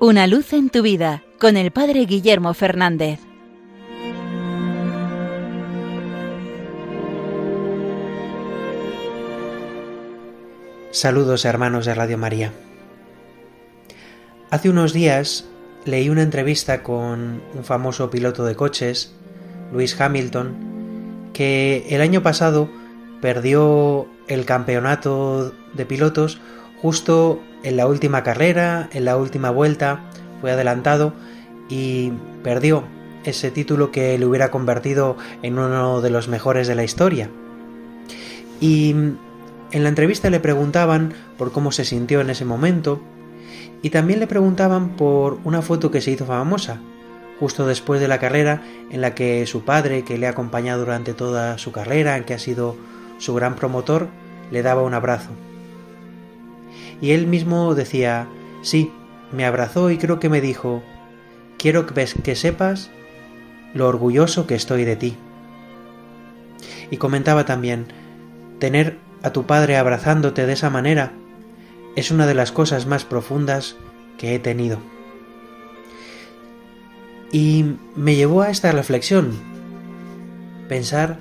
Una luz en tu vida con el Padre Guillermo Fernández. Saludos hermanos de Radio María. Hace unos días leí una entrevista con un famoso piloto de coches, Lewis Hamilton, que el año pasado perdió el campeonato de pilotos justo en la última carrera, en la última vuelta, fue adelantado y perdió ese título que le hubiera convertido en uno de los mejores de la historia. Y en la entrevista le preguntaban por cómo se sintió en ese momento y también le preguntaban por una foto que se hizo famosa, justo después de la carrera en la que su padre, que le ha acompañado durante toda su carrera, que ha sido su gran promotor, le daba un abrazo. Y él mismo decía, sí, me abrazó y creo que me dijo, quiero que sepas lo orgulloso que estoy de ti. Y comentaba también, tener a tu padre abrazándote de esa manera es una de las cosas más profundas que he tenido. Y me llevó a esta reflexión, pensar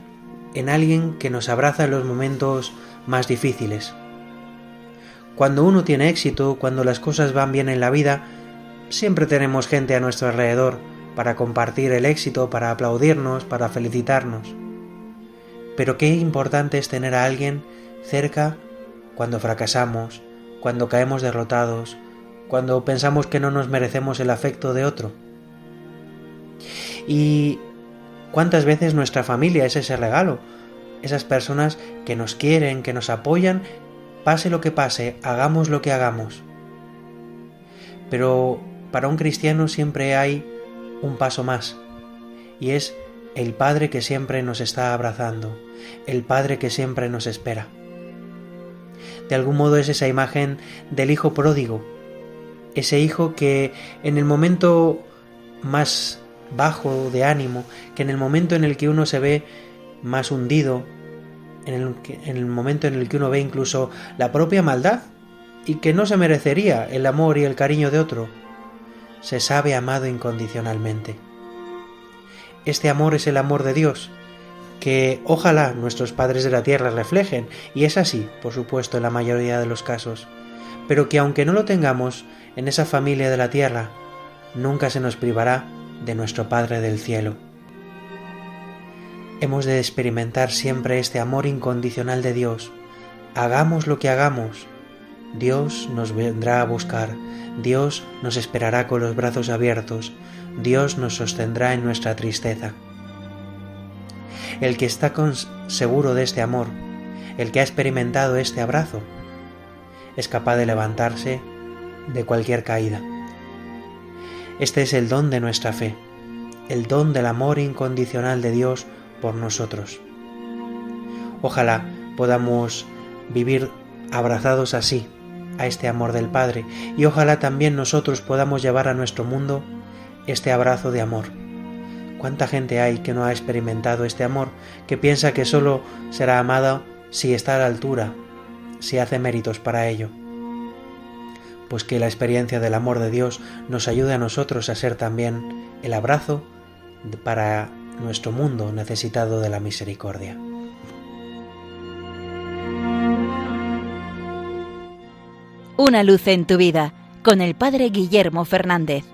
en alguien que nos abraza en los momentos más difíciles. Cuando uno tiene éxito, cuando las cosas van bien en la vida, siempre tenemos gente a nuestro alrededor para compartir el éxito, para aplaudirnos, para felicitarnos. Pero qué importante es tener a alguien cerca cuando fracasamos, cuando caemos derrotados, cuando pensamos que no nos merecemos el afecto de otro. Y cuántas veces nuestra familia es ese regalo, esas personas que nos quieren, que nos apoyan, pase lo que pase, hagamos lo que hagamos. Pero para un cristiano siempre hay un paso más, y es el Padre que siempre nos está abrazando, el Padre que siempre nos espera. De algún modo es esa imagen del Hijo pródigo, ese Hijo que en el momento más bajo de ánimo, que en el momento en el que uno se ve más hundido, en el, en el momento en el que uno ve incluso la propia maldad y que no se merecería el amor y el cariño de otro, se sabe amado incondicionalmente. Este amor es el amor de Dios, que ojalá nuestros padres de la tierra reflejen, y es así, por supuesto, en la mayoría de los casos, pero que aunque no lo tengamos en esa familia de la tierra, nunca se nos privará de nuestro Padre del cielo. Hemos de experimentar siempre este amor incondicional de Dios. Hagamos lo que hagamos, Dios nos vendrá a buscar, Dios nos esperará con los brazos abiertos, Dios nos sostendrá en nuestra tristeza. El que está seguro de este amor, el que ha experimentado este abrazo, es capaz de levantarse de cualquier caída. Este es el don de nuestra fe, el don del amor incondicional de Dios por nosotros. Ojalá podamos vivir abrazados así a este amor del Padre y ojalá también nosotros podamos llevar a nuestro mundo este abrazo de amor ¿Cuánta gente hay que no ha experimentado este amor, que piensa que solo será amada si está a la altura, si hace méritos para ello? Pues que la experiencia del amor de Dios nos ayude a nosotros a ser también el abrazo para nuestro mundo necesitado de la misericordia. Una luz en tu vida con el Padre Guillermo Fernández.